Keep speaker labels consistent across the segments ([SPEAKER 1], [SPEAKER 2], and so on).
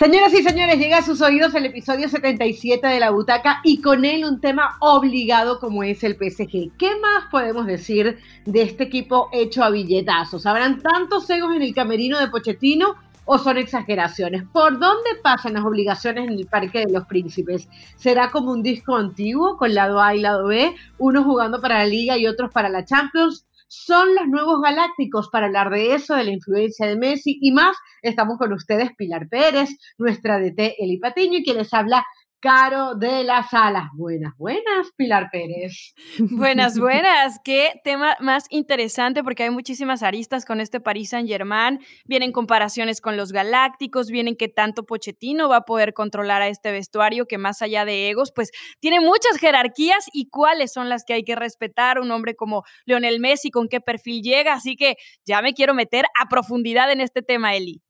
[SPEAKER 1] Señoras y señores, llega a sus oídos el episodio 77 de La Butaca y con él un tema obligado como es el PSG. ¿Qué más podemos decir de este equipo hecho a billetazos? ¿Habrán tantos egos en el camerino de Pochettino o son exageraciones? ¿Por dónde pasan las obligaciones en el Parque de los Príncipes? ¿Será como un disco antiguo con lado A y lado B, unos jugando para la Liga y otros para la Champions? Son los nuevos galácticos. Para hablar de eso, de la influencia de Messi y más, estamos con ustedes Pilar Pérez, nuestra DT Eli Patiño y quien les habla Caro de las Alas. Buenas, buenas, Pilar Pérez.
[SPEAKER 2] Buenas, buenas. Qué tema más interesante porque hay muchísimas aristas con este Paris Saint-Germain. Vienen comparaciones con los Galácticos, vienen que tanto Pochettino va a poder controlar a este vestuario que más allá de egos, pues tiene muchas jerarquías y cuáles son las que hay que respetar. Un hombre como Leonel Messi, con qué perfil llega. Así que ya me quiero meter a profundidad en este tema, Eli.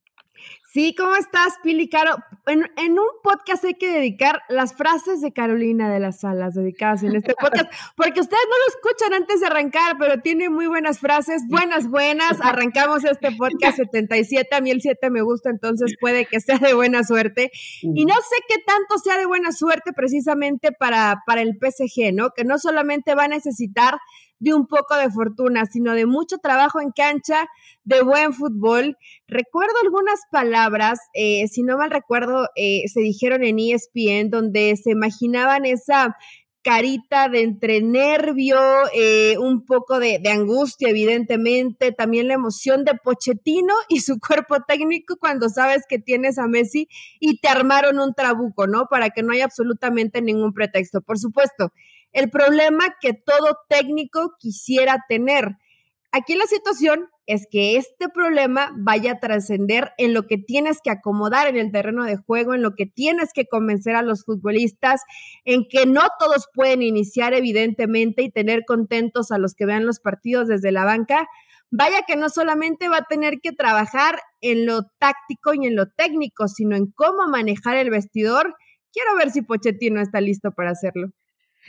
[SPEAKER 3] Sí, ¿cómo estás, Pili Caro? En, un podcast hay que dedicar las frases de Carolina de las Salas dedicadas en este podcast, porque ustedes no lo escuchan antes de arrancar, pero tiene muy buenas frases, buenas, buenas. Arrancamos este podcast 77, a mí el 7 me gusta, entonces puede que sea de buena suerte. Y no sé qué tanto sea de buena suerte precisamente para, para el PSG, ¿no? Que no solamente va a necesitar de un poco de fortuna, sino de mucho trabajo en cancha, de buen fútbol. Recuerdo algunas palabras, eh, si no mal recuerdo, eh, se dijeron en ESPN, donde se imaginaban esa carita de entre nervio, eh, un poco de, de, angustia, evidentemente, también la emoción de Pochettino y su cuerpo técnico cuando sabes que tienes a Messi y te armaron un trabuco, ¿no? Para que no haya absolutamente ningún pretexto. Por supuesto, el problema que todo técnico quisiera tener. Aquí la situación es que este problema vaya a trascender en lo que tienes que acomodar en el terreno de juego, en lo que tienes que convencer a los futbolistas, en que no todos pueden iniciar evidentemente y tener contentos a los que vean los partidos desde la banca. Vaya que no solamente va a tener que trabajar en lo táctico y en lo técnico, sino en cómo manejar el vestidor. Quiero ver si Pochettino está listo para hacerlo.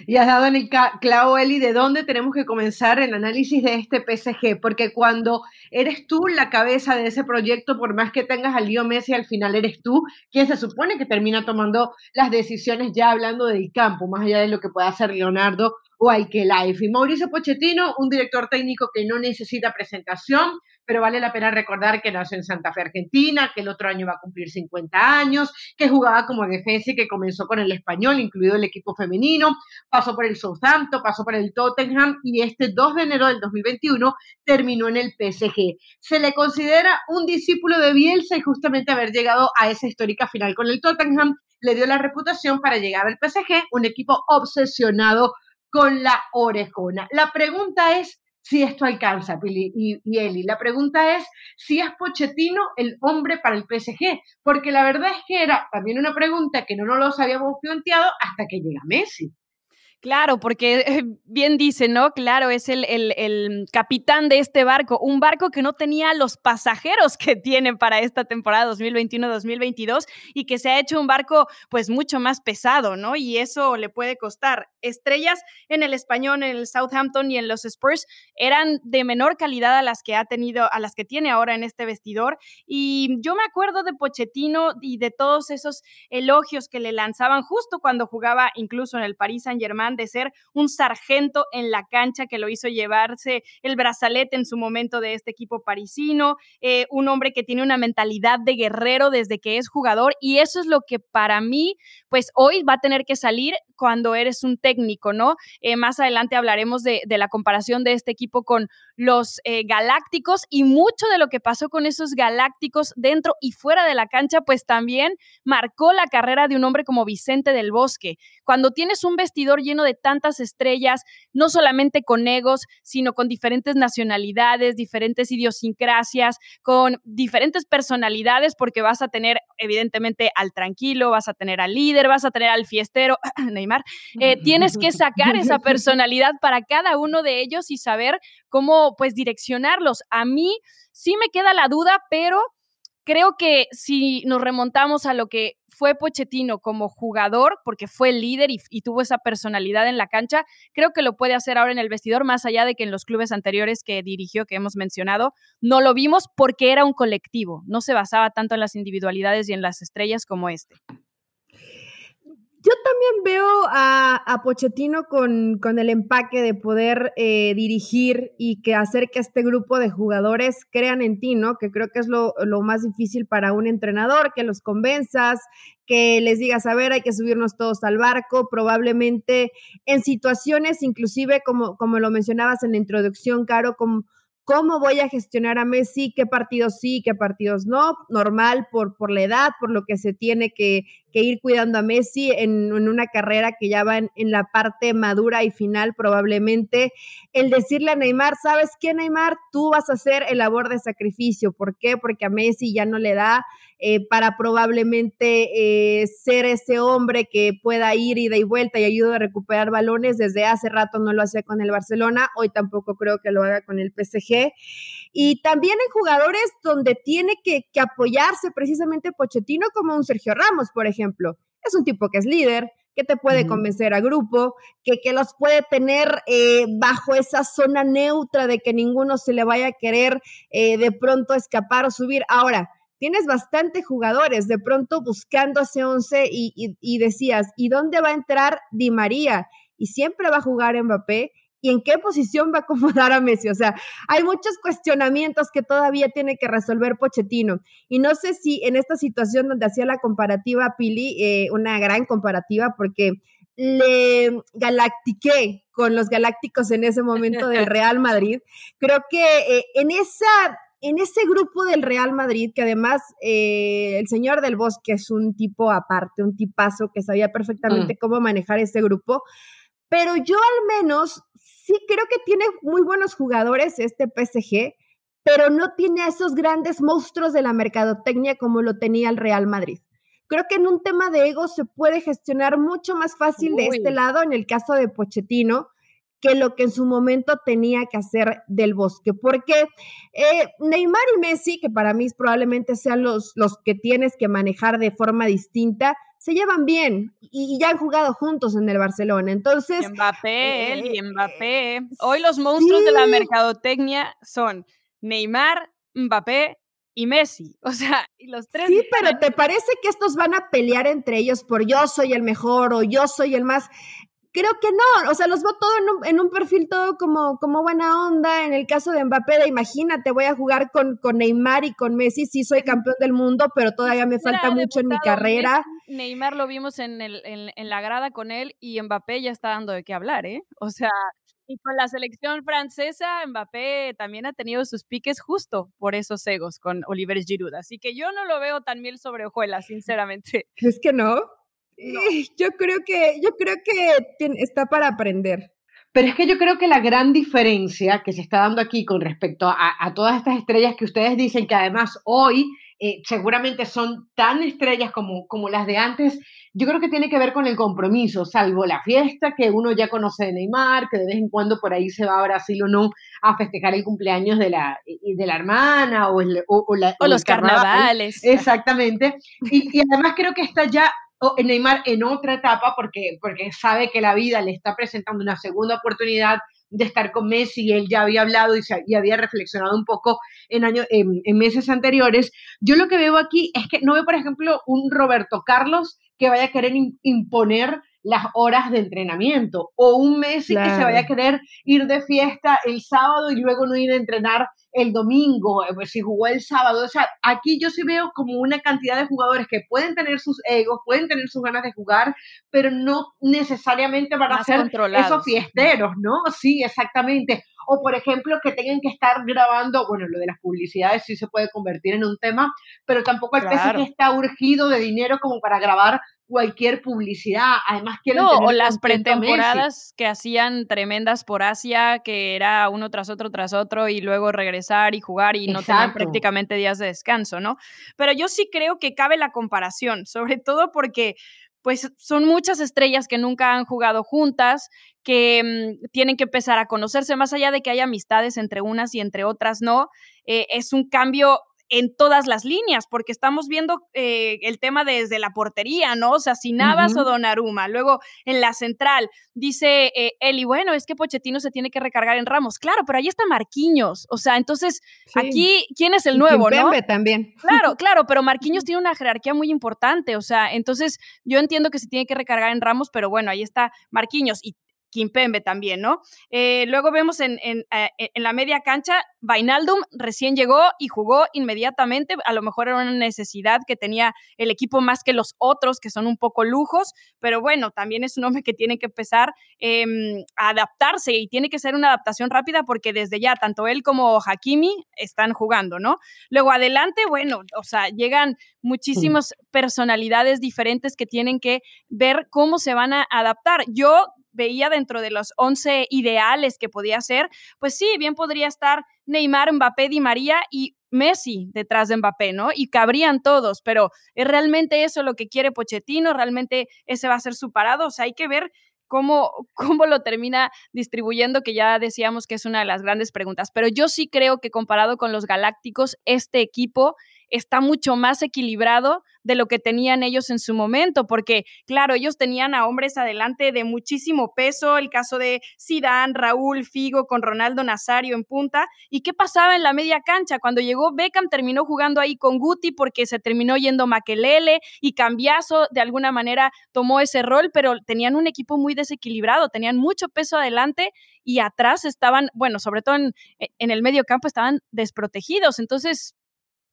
[SPEAKER 1] Y has dado en el clavo, Eli, de dónde tenemos que comenzar el análisis de este PSG, porque cuando eres tú la cabeza de ese proyecto, por más que tengas al Lío Messi, al final eres tú quien se supone que termina tomando las decisiones ya hablando del campo, más allá de lo que pueda hacer Leonardo o Life. Y Mauricio Pochettino, un director técnico que no necesita presentación, pero vale la pena recordar que nació en Santa Fe, Argentina, que el otro año va a cumplir 50 años, que jugaba como defensa y que comenzó con el español, incluido el equipo femenino, pasó por el Southampton, pasó por el Tottenham y este 2 de enero del 2021 terminó en el PSG. Se le considera un discípulo de Bielsa y justamente haber llegado a esa histórica final con el Tottenham le dio la reputación para llegar al PSG, un equipo obsesionado con la orejona. La pregunta es si esto alcanza, Pili y, Eli. La pregunta es si es Pochettino el hombre para el PSG, porque la verdad es que era también una pregunta que no nos lo habíamos planteado hasta que llega Messi.
[SPEAKER 2] Claro, porque eh, bien dice, ¿no? Claro, es el, el, capitán de este barco, un barco que no tenía los pasajeros que tiene para esta temporada 2021-2022 y que se ha hecho un barco pues mucho más pesado, ¿no? Y eso le puede costar. Estrellas en el español, en el Southampton y en los Spurs eran de menor calidad a las que ha tenido, a las que tiene ahora en este vestidor. Y yo me acuerdo de Pochettino y de todos esos elogios que le lanzaban justo cuando jugaba incluso en el Paris Saint-Germain de ser un sargento en la cancha que lo hizo llevarse el brazalete en su momento de este equipo parisino, eh, un hombre que tiene una mentalidad de guerrero desde que es jugador y eso es lo que para mí, pues hoy va a tener que salir cuando eres un técnico, ¿no? Eh, más adelante hablaremos de, la comparación de este equipo con los eh, galácticos y mucho de lo que pasó con esos galácticos dentro y fuera de la cancha, pues también marcó la carrera de un hombre como Vicente del Bosque. Cuando tienes un vestidor lleno de tantas estrellas, no solamente con egos, sino con diferentes nacionalidades, diferentes idiosincrasias, con diferentes personalidades, porque vas a tener evidentemente al tranquilo, vas a tener al líder, vas a tener al fiestero, Neymar, eh, tienes que sacar esa personalidad para cada uno de ellos y saber cómo pues direccionarlos. A mí sí me queda la duda, pero creo que si nos remontamos a lo que fue Pochettino como jugador, porque fue líder y, tuvo esa personalidad en la cancha, creo que lo puede hacer ahora en el vestidor, más allá de que en los clubes anteriores que dirigió, que hemos mencionado, no lo vimos porque era un colectivo, no se basaba tanto en las individualidades y en las estrellas como este.
[SPEAKER 3] Yo también veo a, Pochettino con, el empaque de poder eh, dirigir y que hacer que este grupo de jugadores crean en ti, ¿no? Que creo que es lo, más difícil para un entrenador, que los convenzas, que les digas, a ver, hay que subirnos todos al barco, probablemente en situaciones, inclusive como, como lo mencionabas en la introducción, Caro, como ¿Cómo voy a gestionar a Messi? ¿Qué partidos sí, qué partidos no? Normal por, por la edad, por lo que se tiene que, ir cuidando a Messi en, una carrera que ya va en, la parte madura y final probablemente. El decirle a Neymar, ¿sabes qué, Neymar? Tú vas a ser el labor de sacrificio. ¿Por qué? Porque a Messi ya no le da eh, para probablemente eh, ser ese hombre que pueda ir ida y vuelta y ayude a recuperar balones. Desde hace rato no lo hacía con el Barcelona, hoy tampoco creo que lo haga con el PSG. Y también en jugadores donde tiene que, apoyarse precisamente Pochettino como un Sergio Ramos, por ejemplo. Es un tipo que es líder, que te puede convencer a grupo, que, que los puede tener eh, bajo esa zona neutra de que ninguno se le vaya a querer de pronto escapar o subir. Ahora, tienes bastante jugadores de pronto buscando ese 11 y, decías, ¿y dónde va a entrar Di María? Y siempre va a jugar Mbappé. ¿Y en qué posición va a acomodar a Messi? O sea, hay muchos cuestionamientos que todavía tiene que resolver Pochettino. Y no sé si en esta situación donde hacía la comparativa a Pili, eh, una gran comparativa, porque le galactiqué con los galácticos en ese momento del Real Madrid. Creo que eh, en esa en ese grupo del Real Madrid, que además eh, el señor del Bosque es un tipo aparte, un tipazo que sabía perfectamente mm. cómo manejar ese grupo, pero yo al menos sí creo que tiene muy buenos jugadores este PSG, pero no tiene a esos grandes monstruos de la mercadotecnia como lo tenía el Real Madrid. Creo que en un tema de ego se puede gestionar mucho más fácil de este lado, en el caso de Pochettino, que lo que en su momento tenía que hacer del bosque. Porque eh, Neymar y Messi, que para mí probablemente sean los, los que tienes que manejar de forma distinta, se llevan bien y, ya han jugado juntos en el Barcelona. Entonces.
[SPEAKER 2] Mbappé, él y eh, Mbappé. Hoy los monstruos de la mercadotecnia son Neymar, Mbappé y Messi. O sea, y los tres.
[SPEAKER 3] Sí, pero ¿te parece que estos van a pelear entre ellos por yo soy el mejor o yo soy el más? creo que no, o sea, los veo todo en un, perfil todo como, como buena onda. En el caso de Mbappé, de, imagínate, voy a jugar con, con Neymar y con Messi, sí soy campeón del mundo, pero todavía me falta mucho en mi carrera.
[SPEAKER 2] Neymar lo vimos en, el, en, la grada con él y Mbappé ya está dando de qué hablar, ¿eh? O sea, y con la selección francesa, Mbappé también ha tenido sus piques justo por esos egos con Oliver Giroud. Así que yo no lo veo tan miel sobre hojuelas, sinceramente.
[SPEAKER 3] ¿Crees que no? Yo creo que, yo creo que está para aprender.
[SPEAKER 1] Pero es que yo creo que la gran diferencia que se está dando aquí con respecto a, todas estas estrellas que ustedes dicen que además hoy eh, seguramente son tan estrellas como, como las de antes, yo creo que tiene que ver con el compromiso, salvo la fiesta que uno ya conoce de Neymar, que de vez en cuando por ahí se va a Brasil o no a festejar el cumpleaños de la, de la hermana o,
[SPEAKER 2] o, los carnavales.
[SPEAKER 1] Exactamente. Y, y además creo que está ya Neymar en otra etapa porque, porque sabe que la vida le está presentando una segunda oportunidad de estar con Messi, él ya había hablado y, y había reflexionado un poco en, años, en, meses anteriores. Yo lo que veo aquí es que no veo, por ejemplo, un Roberto Carlos que vaya a querer imponer las horas de entrenamiento o un Messi que se vaya a querer ir de fiesta el sábado y luego no ir a entrenar el domingo, eh, pues si jugó el sábado. O sea, aquí yo sí veo como una cantidad de jugadores que pueden tener sus egos, pueden tener sus ganas de jugar, pero no necesariamente van a ser esos fiesteros, ¿no? Sí, exactamente. O, por ejemplo, que tengan que estar grabando, bueno, lo de las publicidades sí se puede convertir en un tema, pero tampoco el claro. que está urgido de dinero como para grabar cualquier publicidad. Además, quieren
[SPEAKER 2] no, o las pretemporadas que hacían tremendas por Asia, que era uno tras otro tras otro y luego regresar y jugar y no tener prácticamente días de descanso, ¿no? Pero yo sí creo que cabe la comparación, sobre todo porque pues son muchas estrellas que nunca han jugado juntas, que mm, tienen que empezar a conocerse, más allá de que haya amistades entre unas y entre otras, ¿no? Eh, es un cambio en todas las líneas, porque estamos viendo eh, el tema desde la portería, ¿no? O sea, si Navas o Donnarumma. Luego, en la central, dice eh, Eli, bueno, es que Pochettino se tiene que recargar en Ramos. Claro, pero ahí está Marquinhos. O sea, entonces, aquí, ¿quién es el nuevo, no?
[SPEAKER 3] también.
[SPEAKER 2] Claro, claro, pero Marquinhos tiene una jerarquía muy importante. O sea, entonces, yo entiendo que se tiene que recargar en Ramos, pero bueno, ahí está Marquinhos. Y Kimpembe también, ¿no? Eh, luego vemos en, en, eh, en, la media cancha, Vainaldum recién llegó y jugó inmediatamente, a lo mejor era una necesidad que tenía el equipo más que los otros, que son un poco lujos, pero bueno, también es un hombre que tiene que empezar em, a adaptarse y tiene que ser una adaptación rápida porque desde ya tanto él como Hakimi están jugando, ¿no? Luego adelante, bueno, o sea, llegan muchísimas personalidades diferentes que tienen que ver cómo se van a adaptar. Yo veía dentro de los 11 ideales que podía ser, pues sí, bien podría estar Neymar, Mbappé, Di María y Messi detrás de Mbappé, ¿no? Y cabrían todos, pero ¿es realmente eso lo que quiere Pochettino? ¿Realmente ese va a ser su parado? O sea, hay que ver cómo, cómo lo termina distribuyendo, que ya decíamos que es una de las grandes preguntas. Pero yo sí creo que comparado con los Galácticos, este equipo está mucho más equilibrado de lo que tenían ellos en su momento, porque claro, ellos tenían a hombres adelante de muchísimo peso, el caso de Zidane, Raúl, Figo con Ronaldo Nazario en punta, ¿y qué pasaba en la media cancha? Cuando llegó Beckham terminó jugando ahí con Guti porque se terminó yendo Maquelele y Cambiazo de alguna manera tomó ese rol, pero tenían un equipo muy desequilibrado, tenían mucho peso adelante y atrás estaban, bueno, sobre todo en, en el medio campo estaban desprotegidos, entonces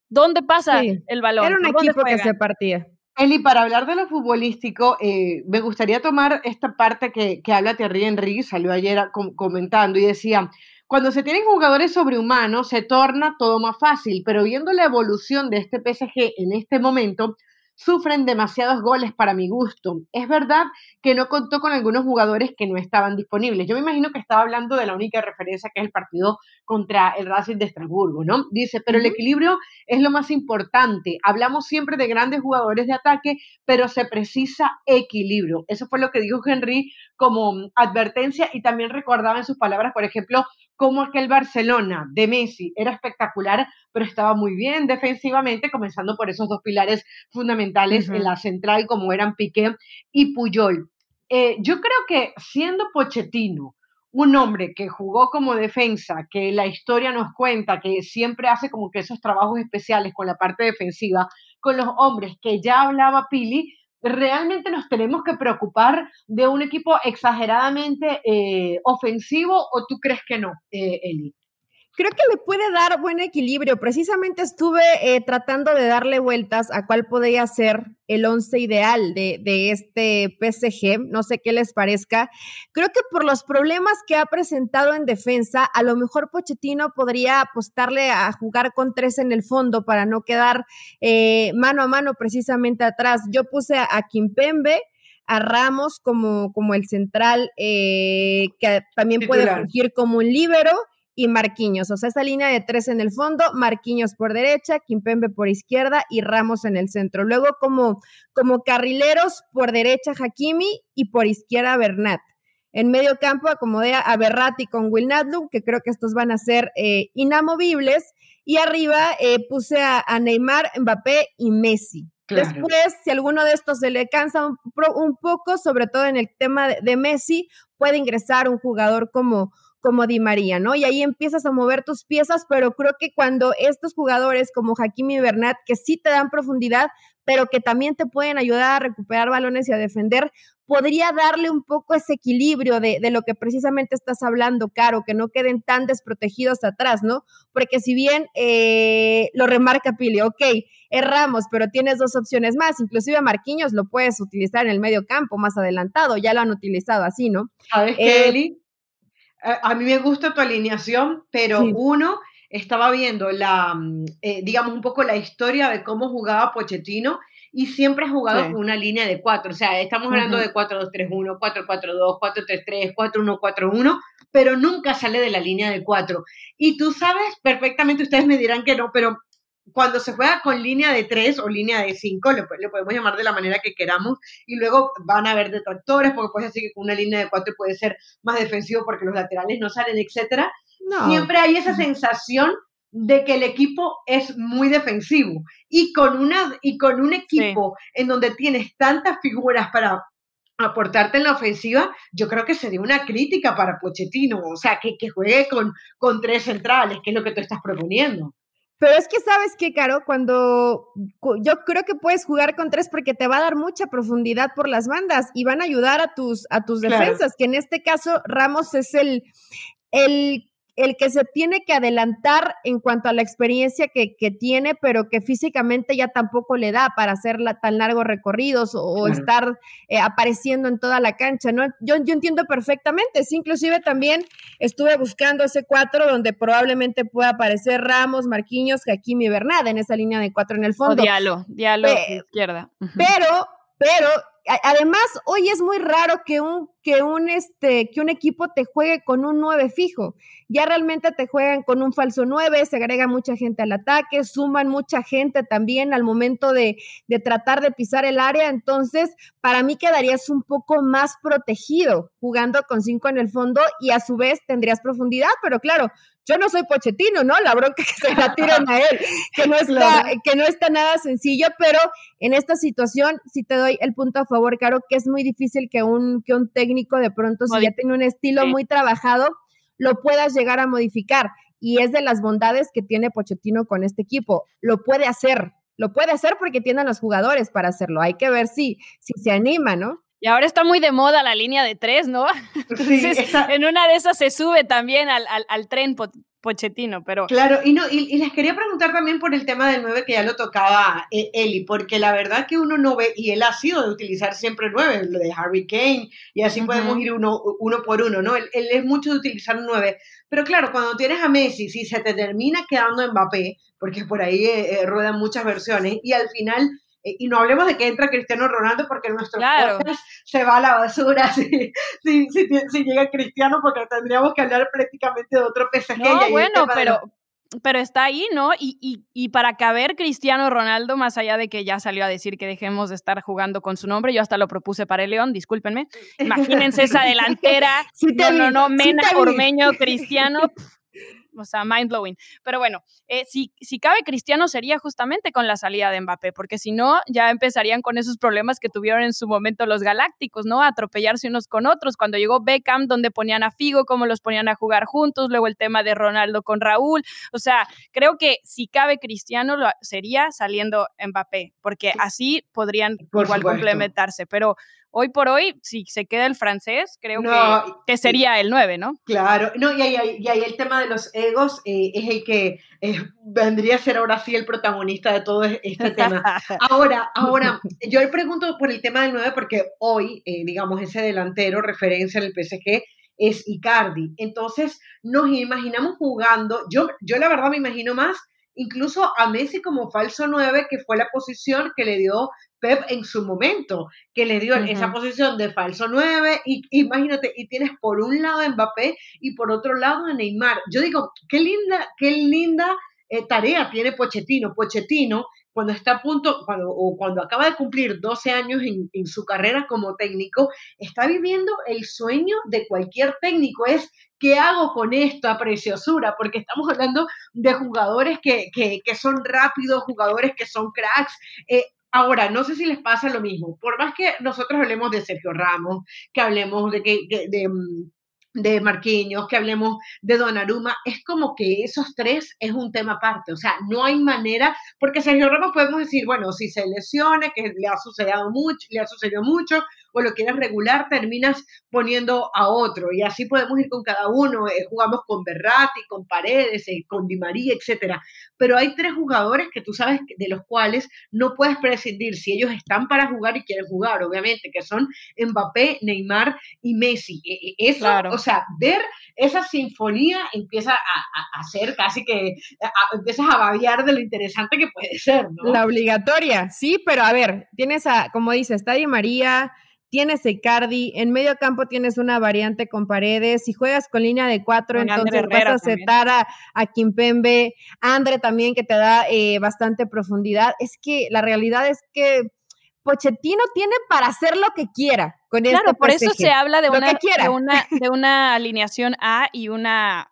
[SPEAKER 2] ¿Dónde pasa el balón?
[SPEAKER 3] Era un equipo que se partía.
[SPEAKER 1] Eli, para hablar de lo futbolístico, eh, me gustaría tomar esta parte que, que habla Thierry Henry, salió ayer comentando y decía, cuando se tienen jugadores sobrehumanos se torna todo más fácil, pero viendo la evolución de este PSG en este momento, sufren demasiados goles para mi gusto. Es verdad que no contó con algunos jugadores que no estaban disponibles. Yo me imagino que estaba hablando de la única referencia que es el partido contra el Racing de Estrasburgo, ¿no? Dice, pero el equilibrio es lo más importante. Hablamos siempre de grandes jugadores de ataque, pero se precisa equilibrio. Eso fue lo que dijo Henry como advertencia y también recordaba en sus palabras, por ejemplo, cómo aquel Barcelona de Messi era espectacular, pero estaba muy bien defensivamente, comenzando por esos dos pilares fundamentales en la central, como eran Piqué y Puyol. Eh, yo creo que siendo Pochettino, un hombre que jugó como defensa, que la historia nos cuenta que siempre hace como que esos trabajos especiales con la parte defensiva, con los hombres que ya hablaba Pili, realmente nos tenemos que preocupar de un equipo exageradamente eh, ofensivo o tú crees que no, eh, Eli?
[SPEAKER 3] Creo que le puede dar buen equilibrio. Precisamente estuve eh, tratando de darle vueltas a cuál podría ser el once ideal de, de, este PSG. No sé qué les parezca. Creo que por los problemas que ha presentado en defensa, a lo mejor Pochettino podría apostarle a jugar con tres en el fondo para no quedar eh, mano a mano precisamente atrás. Yo puse a, a Kimpembe a Ramos como, como el central, eh, que también puede fungir como un líbero, y Marquinhos. O sea, esa línea de tres en el fondo, Marquinhos por derecha, Kimpembe por izquierda y Ramos en el centro. Luego como, como carrileros por derecha Hakimi y por izquierda Bernat. En medio campo acomodé a Berratti con Will que creo que estos van a ser eh, inamovibles. Y arriba eh, puse a, Neymar, Mbappé y Messi. Después, si alguno de estos se le cansa un, poco, sobre todo en el tema de Messi, puede ingresar un jugador como, como Di María, ¿no? Y ahí empiezas a mover tus piezas, pero creo que cuando estos jugadores como Hakimi y Bernat, que sí te dan profundidad, pero que también te pueden ayudar a recuperar balones y a defender, podría darle un poco ese equilibrio de, lo que precisamente estás hablando, Caro, que no queden tan desprotegidos atrás, ¿no? Porque si bien eh, lo remarca Pili, ok, erramos, pero tienes dos opciones más, inclusive a Marquinhos lo puedes utilizar en el medio campo más adelantado, ya lo han utilizado así, ¿no?
[SPEAKER 1] ¿Sabes qué, Eli? A mí me gusta tu alineación, pero uno, estaba viendo la, mm, eh, digamos, un poco la historia de cómo jugaba Pochettino y siempre ha jugado con una línea de cuatro. O sea, estamos hablando de 4-2-3-1, 4-4-2, 4-3-3, 4-1-4-1, pero nunca sale de la línea de cuatro. Y tú sabes perfectamente, ustedes me dirán que no, pero cuando se juega con línea de 3 o línea de 5, le, podemos llamar de la manera que queramos, y luego van a haber detractores, porque puedes decir que con una línea de 4 puede ser más defensivo porque los laterales no salen, etcétera. Siempre hay esa sensación de que el equipo es muy defensivo y con, una, y con un equipo en donde tienes tantas figuras para aportarte en la ofensiva, yo creo que sería una crítica para Pochettino, o sea, que, que juegue con, con tres centrales, que es lo que tú estás proponiendo.
[SPEAKER 3] Pero es que sabes que, Caro, cuando yo creo que puedes jugar con tres porque te va a dar mucha profundidad por las bandas y van a ayudar a tus, a tus defensas, que en este caso Ramos es el, el el que se tiene que adelantar en cuanto a la experiencia que, tiene, pero que físicamente ya tampoco le da para hacer tan largos recorridos o, estar eh, apareciendo en toda la cancha, ¿no? Yo, yo entiendo perfectamente, sí, inclusive también estuve buscando ese cuatro donde probablemente pueda aparecer Ramos, Marquinhos, Hakimi y Bernada en esa línea de cuatro en el fondo.
[SPEAKER 2] O diálogo, diálogo izquierda.
[SPEAKER 3] Pero, pero además, hoy es muy raro que un, que un, este, que un equipo te juegue con un 9 fijo. Ya realmente te juegan con un falso 9, se agrega mucha gente al ataque, suman mucha gente también al momento de, de tratar de pisar el área. Entonces, para mí quedarías un poco más protegido jugando con 5 en el fondo y a su vez tendrías profundidad. Pero claro, yo no soy pochetino, ¿no? La bronca que se la tiran a él, que no está, que no está nada sencillo, pero en esta situación sí te doy el punto a favor, Caro, que es muy difícil que un, que un técnico de pronto, si ya tiene un estilo muy trabajado, lo puedas llegar a modificar. Y es de las bondades que tiene Pochettino con este equipo. Lo puede hacer, lo puede hacer porque tienen los jugadores para hacerlo. Hay que ver si, si se anima, ¿no?
[SPEAKER 2] Y ahora está muy de moda la línea de tres, ¿no? Entonces, en una de esas se sube también al, al, tren Pochettino, pero...
[SPEAKER 1] Claro, y, no, y, les quería preguntar también por el tema del 9 que ya lo tocaba eh, Eli, porque la verdad que uno no ve, y él ha sido de utilizar siempre 9, lo de Harry Kane, y así podemos ir uno, uno por uno, ¿no? Él, él es mucho de utilizar 9, pero claro, cuando tienes a Messi, si se te termina quedando Mbappé, porque por ahí eh, eh, ruedan muchas versiones, y al final y no hablemos de que entra Cristiano Ronaldo porque nuestro claro. se va a la basura si, si, si, llega Cristiano porque tendríamos que hablar prácticamente de otro PSG.
[SPEAKER 2] No, bueno, pero, pero está ahí, ¿no? Y, y, y, para caber Cristiano Ronaldo, más allá de que ya salió a decir que dejemos de estar jugando con su nombre, yo hasta lo propuse para el León, discúlpenme. Imagínense esa delantera, no, no, no, Mena, Ormeño, Cristiano o sea, mind blowing. Pero bueno, eh, si, si cabe Cristiano sería justamente con la salida de Mbappé, porque si no, ya empezarían con esos problemas que tuvieron en su momento los Galácticos, ¿no? Atropellarse unos con otros. Cuando llegó Beckham, donde ponían a Figo, cómo los ponían a jugar juntos, luego el tema de Ronaldo con Raúl. O sea, creo que si cabe Cristiano lo, sería saliendo Mbappé, porque así podrían igual complementarse. Pero hoy por hoy, si se queda el francés, creo que, sería el 9, ¿no?
[SPEAKER 1] Claro, no, y ahí, el tema de los egos eh, es el que eh, vendría a ser ahora sí el protagonista de todo este tema. Ahora, ahora, yo le pregunto por el tema del 9 porque hoy, eh, digamos, ese delantero, referencia en el PSG, es Icardi. Entonces, nos imaginamos jugando, yo, yo la verdad me imagino más incluso a Messi como falso 9, que fue la posición que le dio Pep en su momento, que le dio esa posición de falso 9, y imagínate, y tienes por un lado a Mbappé y por otro lado a Neymar. Yo digo, qué linda, qué linda eh, tarea tiene Pochettino. Pochettino, cuando está a punto, cuando, o cuando acaba de cumplir 12 años en, su carrera como técnico, está viviendo el sueño de cualquier técnico, es ¿qué hago con esta preciosura? Porque estamos hablando de jugadores que, que, que son rápidos, jugadores que son cracks. Eh, Ahora, no sé si les pasa lo mismo. Por más que nosotros hablemos de Sergio Ramos, que hablemos de, que, de, mm, de Marquinhos, que hablemos de Donnarumma, es como que esos tres es un tema aparte, o sea, no hay manera, porque Sergio Ramos podemos decir, bueno, si se lesiona, que le ha sucedido mucho, le ha sucedido mucho, o lo quieres regular, terminas poniendo a otro. Y así podemos ir con cada uno. Eh, jugamos con Berratti, con Paredes, eh, con Di María, etcétera. Pero hay tres jugadores que tú sabes de los cuales no puedes prescindir si ellos están para jugar y quieren jugar, obviamente, que son Mbappé, Neymar y Messi. E, e, eso, o sea, ver esa sinfonía empieza a, a, ser casi que empiezas a babiar de lo interesante que puede ser, ¿no?
[SPEAKER 3] La obligatoria, sí, pero a ver, tienes a, como dice, está Di María, tienes Icardi, en medio campo tienes una variante con paredes, si juegas con línea de cuatro, entonces vas a aceptar a, a, Kimpembe, Andre también que te da eh, bastante profundidad. Es que la realidad es que Pochettino tiene para hacer lo que quiera con claro,
[SPEAKER 2] este por eso se habla de una, de una, de una alineación A y una,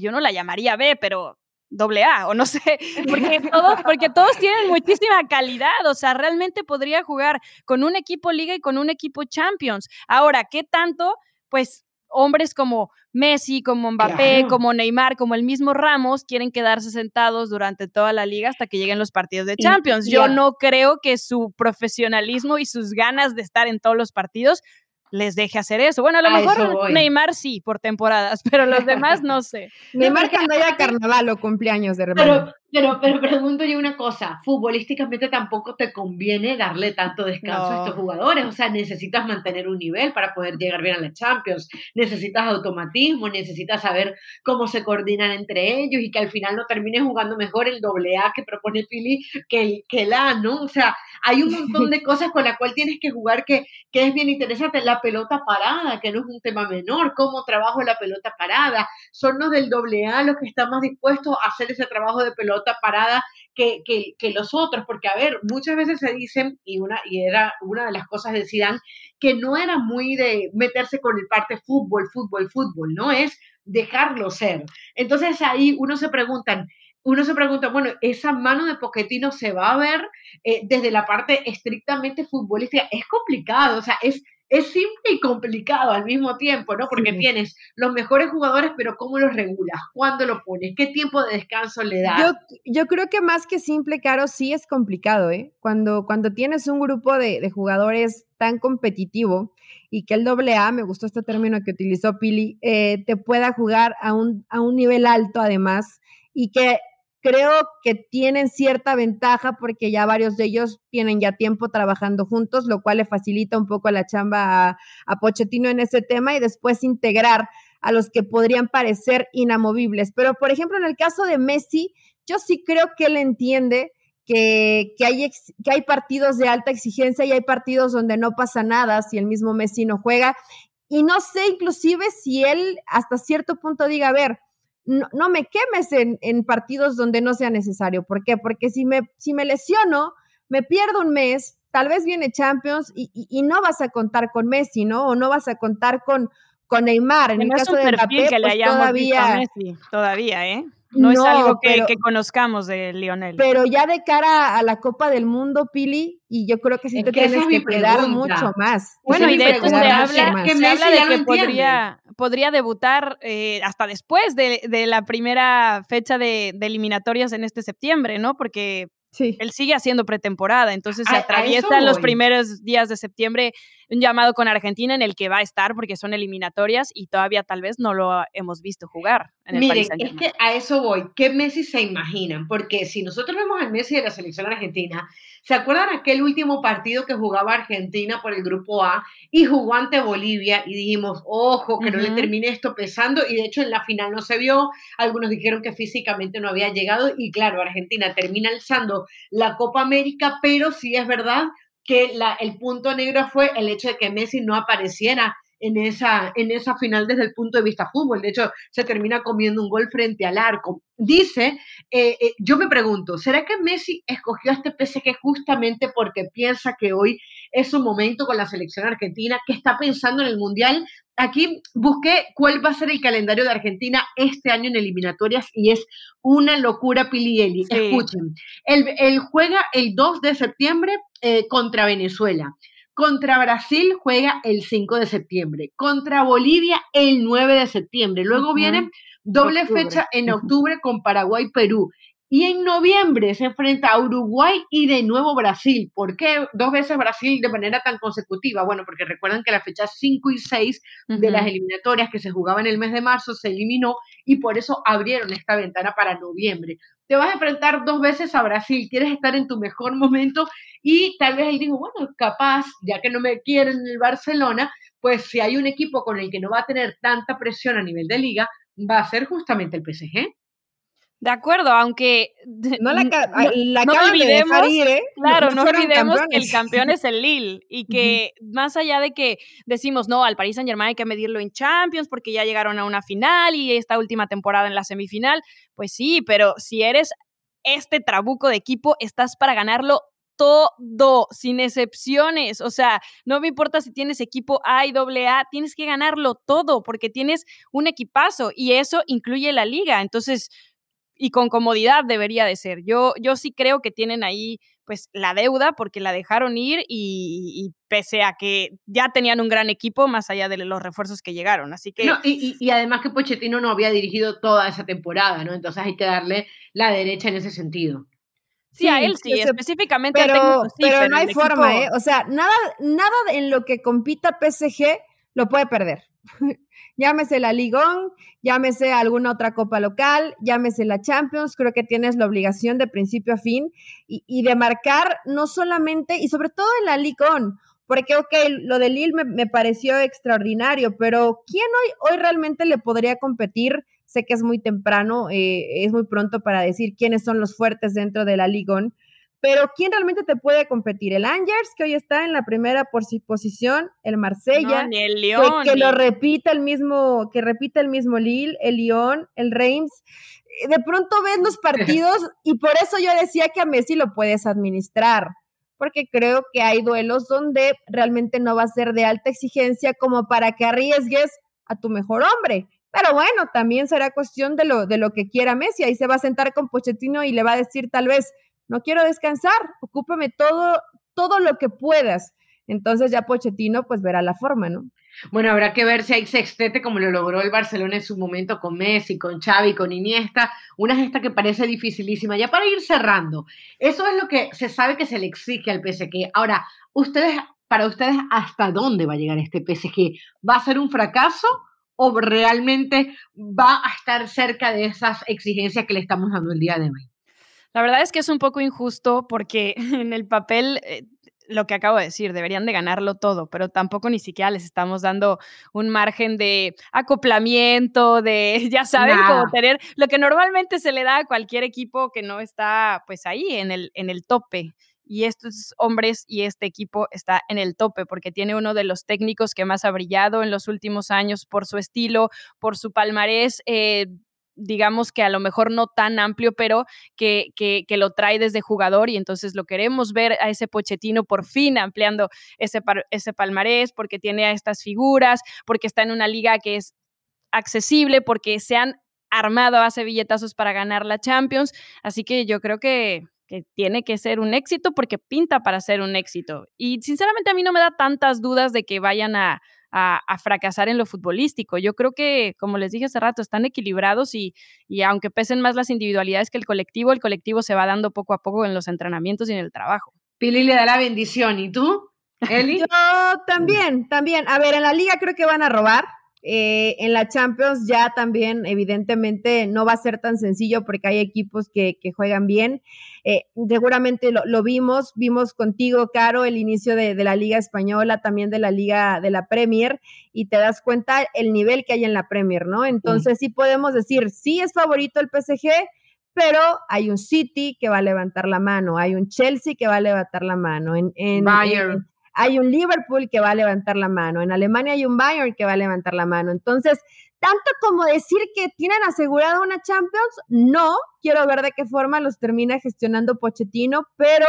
[SPEAKER 2] yo no la llamaría B, pero doble A o no sé, porque todos, porque todos tienen muchísima calidad, o sea, realmente podría jugar con un equipo liga y con un equipo Champions. Ahora, ¿qué tanto? Pues hombres como Messi, como Mbappé, como Neymar, como el mismo Ramos, quieren quedarse sentados durante toda la liga hasta que lleguen los partidos de Champions. Yo no creo que su profesionalismo y sus ganas de estar en todos los partidos les deje hacer eso. Bueno, a lo mejor Neymar sí, por temporadas, pero los demás no sé.
[SPEAKER 3] Neymar cuando haya carnaval o cumpleaños de repente.
[SPEAKER 1] Pero, pero, pero pregunto yo una cosa, futbolísticamente tampoco te conviene darle tanto descanso a estos jugadores, o sea, necesitas mantener un nivel para poder llegar bien a la Champions, necesitas automatismo, necesitas saber cómo se coordinan entre ellos y que al final no termine jugando mejor el doble A que propone Pili que el, que el A, ¿no? O sea, hay un montón de cosas con las cuales tienes que jugar que, que es bien interesante, la pelota parada, que no es un tema menor, cómo trabajo la pelota parada, son los del doble A los que están más dispuestos a hacer ese trabajo de pelota parada que, que, los otros, porque a ver, muchas veces se dicen, y, una, y era una de las cosas de Zidane, que no era muy de meterse con el parte fútbol, fútbol, fútbol, no es dejarlo ser. Entonces ahí uno se pregunta, uno se pregunta, bueno, esa mano de Poquetino se va a ver eh, desde la parte estrictamente futbolística. Es complicado, o sea, es es simple y complicado al mismo tiempo, ¿no? Porque tienes los mejores jugadores, pero ¿cómo los regulas? ¿Cuándo lo pones? ¿Qué tiempo de descanso le das?
[SPEAKER 3] Yo, yo creo que más que simple, Caro, sí es complicado, ¿eh? Cuando, cuando tienes un grupo de, de jugadores tan competitivo y que el doble A, me gustó este término que utilizó Pili, eh, te pueda jugar a un, a un nivel alto además y que creo que tienen cierta ventaja porque ya varios de ellos tienen ya tiempo trabajando juntos, lo cual le facilita un poco la chamba a, a Pochettino en ese tema y después integrar a los que podrían parecer inamovibles. Pero, por ejemplo, en el caso de Messi, yo sí creo que él entiende que, que, hay, que hay partidos de alta exigencia y hay partidos donde no pasa nada si el mismo Messi no juega. Y no sé inclusive si él hasta cierto punto diga, a ver, no, me quemes en, partidos donde no sea necesario. ¿Por qué? Porque si me, si me lesiono, me pierdo un mes, tal vez viene Champions y, no vas a contar con Messi, ¿no? O no vas a contar con, con Neymar. En el caso de Mbappé,
[SPEAKER 2] que le pues todavía, Messi, todavía, ¿eh? No, es algo que, conozcamos de Lionel.
[SPEAKER 3] Pero ya de cara a la Copa del Mundo, Pili, y yo creo que sí te tienes que cuidar mucho más.
[SPEAKER 2] Bueno, y de hecho se habla, que de que podría, podría debutar eh, hasta después de, la primera fecha de, de eliminatorias en este septiembre, ¿no? Porque él sigue haciendo pretemporada, entonces se atraviesa los primeros días de septiembre un llamado con Argentina en el que va a estar porque son eliminatorias y todavía tal vez no lo hemos visto jugar. En el
[SPEAKER 1] Miren, es que a eso voy. ¿Qué Messi se imaginan? Porque si nosotros vemos al Messi de la selección argentina, ¿se acuerdan aquel último partido que jugaba Argentina por el grupo A y jugó ante Bolivia y dijimos, ojo, que no le termine esto pesando y de hecho en la final no se vio, algunos dijeron que físicamente no había llegado y claro, Argentina termina alzando la Copa América, pero sí es verdad que la, el punto negro fue el hecho de que Messi no apareciera en esa, en esa final desde el punto de vista fútbol. De hecho, se termina comiendo un gol frente al arco. Dice, eh, eh, yo me pregunto, ¿será que Messi escogió a este PSG justamente porque piensa que hoy es un momento con la selección argentina, que está pensando en el Mundial? Aquí busqué cuál va a ser el calendario de Argentina este año en eliminatorias y es una locura, Pilieli. Escuchen, él, juega el 2 de septiembre eh, contra Venezuela. Contra Brasil juega el 5 de septiembre. Contra Bolivia el 9 de septiembre. Luego viene doble fecha en octubre con Paraguay-Perú. Y en noviembre se enfrenta a Uruguay y de nuevo Brasil. ¿Por qué dos veces Brasil de manera tan consecutiva? Bueno, porque recuerdan que la fecha 5 y 6 de las eliminatorias que se jugaban en el mes de marzo se eliminó y por eso abrieron esta ventana para noviembre. Te vas a enfrentar dos veces a Brasil, quieres estar en tu mejor momento y tal vez él dijo, bueno, capaz, ya que no me quieren en el Barcelona, pues si hay un equipo con el que no va a tener tanta presión a nivel de liga, va a ser justamente el PSG.
[SPEAKER 2] De acuerdo, aunque
[SPEAKER 3] no la, olvidemos, ¿eh?
[SPEAKER 2] claro, no, olvidemos que el campeón es el Lille y que más allá de que decimos no al Paris Saint Germain hay que medirlo en Champions porque ya llegaron a una final y esta última temporada en la semifinal, pues sí, pero si eres este trabuco de equipo estás para ganarlo todo, sin excepciones. O sea, no me importa si tienes equipo A y AA, tienes que ganarlo todo porque tienes un equipazo y eso incluye la liga. Entonces, y con comodidad debería de ser. Yo, yo sí creo que tienen ahí pues la deuda porque la dejaron ir y, pese a que ya tenían un gran equipo más allá de los refuerzos que llegaron. Así que...
[SPEAKER 1] y, además que Pochettino no había dirigido toda esa temporada, ¿no? Entonces hay que darle la derecha en ese sentido.
[SPEAKER 2] Sí, a él sí, específicamente.
[SPEAKER 3] Pero, pero, no hay forma, ¿eh? O sea, nada, nada en lo que compita PSG lo puede perder. llámese la Ligón, llámese alguna otra copa local, llámese la Champions, creo que tienes la obligación de principio a fin y, de marcar no solamente, y sobre todo en la Ligón, porque, ok, lo de Lille me, pareció extraordinario, pero ¿quién hoy, hoy realmente le podría competir? Sé que es muy temprano, eh, es muy pronto para decir quiénes son los fuertes dentro de la Ligón, pero ¿quién realmente te puede competir? El Angers, que hoy está en la primera posición, el Marsella, que, lo repita el mismo, que repita el mismo Lille, el Lyon, el Reims. De pronto ves los partidos y por eso yo decía que a Messi lo puedes administrar, porque creo que hay duelos donde realmente no va a ser de alta exigencia como para que arriesgues a tu mejor hombre. Pero bueno, también será cuestión de lo, de lo que quiera Messi. Ahí se va a sentar con Pochettino y le va a decir tal vez, no quiero descansar, ocúpame todo, todo lo que puedas. Entonces ya Pochettino pues verá la forma, ¿no?
[SPEAKER 1] Bueno, habrá que ver si hay sextete como lo logró el Barcelona en su momento con Messi, con Xavi, con Iniesta, una gesta que parece dificilísima. Ya para ir cerrando, eso es lo que se sabe que se le exige al PSG. Ahora, ustedes, para ustedes, ¿hasta dónde va a llegar este PSG? ¿Va a ser un fracaso o realmente va a estar cerca de esas exigencias que le estamos dando el día de hoy?
[SPEAKER 2] La verdad es que es un poco injusto porque en el papel... Eh, lo que acabo de decir, deberían de ganarlo todo, pero tampoco ni siquiera les estamos dando un margen de acoplamiento, de, ya saben, como tener lo que normalmente se le da a cualquier equipo que no está pues ahí en el, en el tope y estos hombres y este equipo está en el tope porque tiene uno de los técnicos que más ha brillado en los últimos años por su estilo, por su palmarés. Eh, digamos que a lo mejor no tan amplio, pero que, que, lo trae desde jugador y entonces lo queremos ver a ese Pochettino por fin ampliando ese, ese palmarés porque tiene a estas figuras, porque está en una liga que es accesible, porque se han armado base billetazos para ganar la Champions. Así que yo creo que, que tiene que ser un éxito porque pinta para ser un éxito. Y sinceramente a mí no me da tantas dudas de que vayan a, a, fracasar en lo futbolístico. Yo creo que, como les dije hace rato, están equilibrados y, y aunque pesen más las individualidades que el colectivo, el colectivo se va dando poco a poco en los entrenamientos y en el trabajo.
[SPEAKER 1] Pili le da la bendición. ¿Y tú, Eli?
[SPEAKER 3] Yo también, también. A ver, en la liga creo que van a robar. Eh, en la Champions ya también, evidentemente, no va a ser tan sencillo porque hay equipos que, juegan bien. Eh, seguramente lo, vimos, vimos contigo, Caro, el inicio de, la Liga Española, también de la Liga de la Premier, y te das cuenta el nivel que hay en la Premier, ¿no? Entonces sí, podemos decir, sí es favorito el PSG, pero hay un City que va a levantar la mano, hay un Chelsea que va a levantar la mano. En,
[SPEAKER 1] Bayern
[SPEAKER 3] hay un Liverpool que va a levantar la mano, en Alemania hay un Bayern que va a levantar la mano. Entonces, tanto como decir que tienen asegurada una Champions, no, quiero ver de qué forma los termina gestionando Pochettino, pero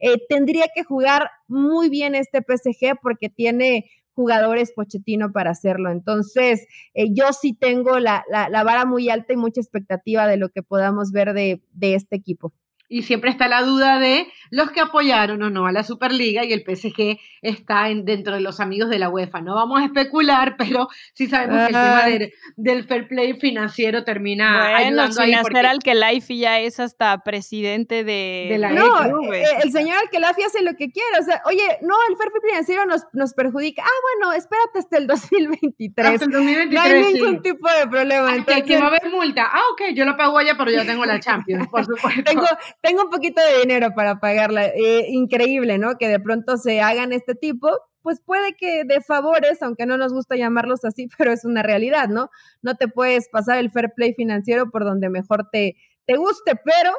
[SPEAKER 3] eh, tendría que jugar muy bien este PSG porque tiene jugadores Pochettino para hacerlo. Entonces, eh, yo sí tengo la, vara muy alta y mucha expectativa de lo que podamos ver de este equipo.
[SPEAKER 1] Y siempre está la duda de los que apoyaron o no a la Superliga y el PSG está en, dentro de los amigos de la UEFA. No vamos a especular, pero sí sabemos que el tema del, fair play financiero termina bueno, ayudando
[SPEAKER 2] sin
[SPEAKER 1] ahí.
[SPEAKER 2] Porque... al que Life ya es hasta presidente de,
[SPEAKER 3] la No, eh, el señor Alkelafi hace lo que quiere. O sea, oye, no, el fair play financiero nos, nos perjudica. Ah, bueno, espérate hasta el 2023.
[SPEAKER 1] Hasta el 2023
[SPEAKER 3] no hay ningún tipo de problema.
[SPEAKER 1] Entonces, que va a haber multa. Ah, ok, yo lo pago allá, pero yo tengo la Champions, por supuesto.
[SPEAKER 3] tengo, tengo un poquito de dinero para pagarla. Eh, increíble, ¿no? Que de pronto se hagan este tipo, pues puede que de favores, aunque no nos gusta llamarlos así, pero es una realidad, ¿no? No te puedes pasar el fair play financiero por donde mejor te, te guste, pero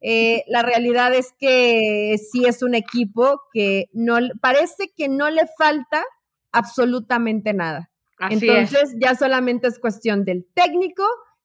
[SPEAKER 3] eh, la realidad es que sí es un equipo que no parece que no le falta absolutamente nada. Entonces ya solamente es cuestión del técnico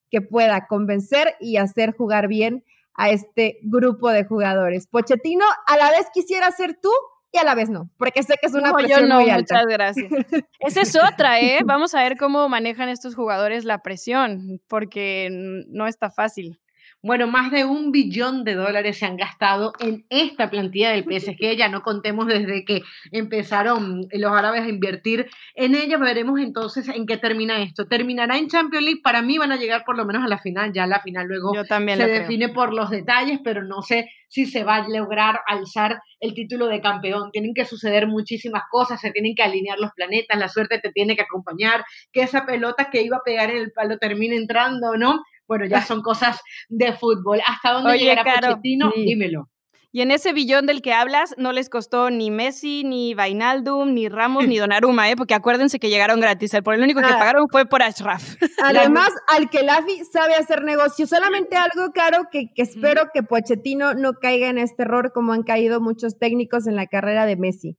[SPEAKER 3] que pueda convencer y hacer jugar bien a este grupo de jugadores. Pochettino a la vez quisiera ser tú y a la vez no, porque sé que es una presión muy alta.
[SPEAKER 2] Muchas gracias. Esa es otra, ¿eh? Vamos a ver cómo manejan estos jugadores la presión, porque no está fácil.
[SPEAKER 1] Bueno, más de un billón de dólares se han gastado en esta plantilla del PSG. Ya no contemos desde que empezaron los árabes a invertir en ella. Veremos entonces en qué termina esto. Terminará en Champions League. Para mí van a llegar por lo menos a la final. Ya la final luego se define por los detalles, pero no sé si se va a lograr alzar el título de campeón. Tienen que suceder muchísimas cosas, se tienen que alinear los planetas, la suerte te tiene que acompañar, que esa pelota que iba a pegar en el palo termine entrando no. Bueno, ya son cosas de fútbol. ¿Hasta dónde llegará Pochettino? Dímelo.
[SPEAKER 2] Y en ese billón del que hablas no les costó ni Messi, ni Vainaldum, ni Ramos, ni Donnarumma, ¿eh? porque acuérdense que llegaron gratis. El, por el único que ah. pagaron fue por Ashraf.
[SPEAKER 3] Además, al que Lafi sabe hacer negocio. Solamente algo, Caro, que, que espero que Pochettino no caiga en este error como han caído muchos técnicos en la carrera de Messi.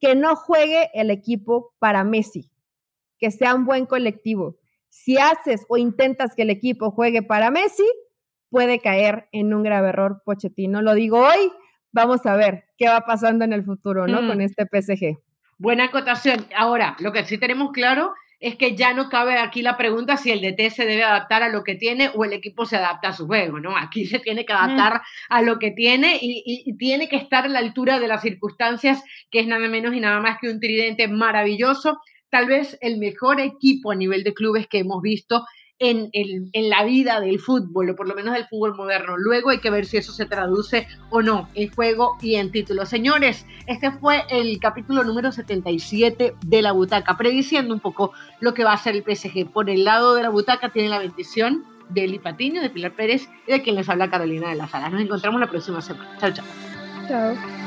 [SPEAKER 3] Que no juegue el equipo para Messi. Que sea un buen colectivo. Si haces o intentas que el equipo juegue para Messi, puede caer en un grave error Pochettino. Lo digo hoy, vamos a ver qué va pasando en el futuro, ¿no? Con mm. este PSG.
[SPEAKER 1] Buena acotación. Ahora, lo que sí tenemos claro es que ya no cabe aquí la pregunta si el DT se debe adaptar a lo que tiene o el equipo se adapta a su juego, ¿no? Aquí se tiene que adaptar mm. a lo que tiene y, y, tiene que estar a la altura de las circunstancias, que es nada menos y nada más que un tridente maravilloso, tal vez el mejor equipo a nivel de clubes que hemos visto en, en, la vida del fútbol, o por lo menos del fútbol moderno. Luego hay que ver si eso se traduce o no en juego y en título. Señores, este fue el capítulo número 77 de la butaca, prediciendo un poco lo que va a ser el PSG. Por el lado de la butaca tiene la bendición de Eli Patiño, de Pilar Pérez y de quien les habla Carolina de la Sala. Nos encontramos la próxima semana. Chao, chao. Chao.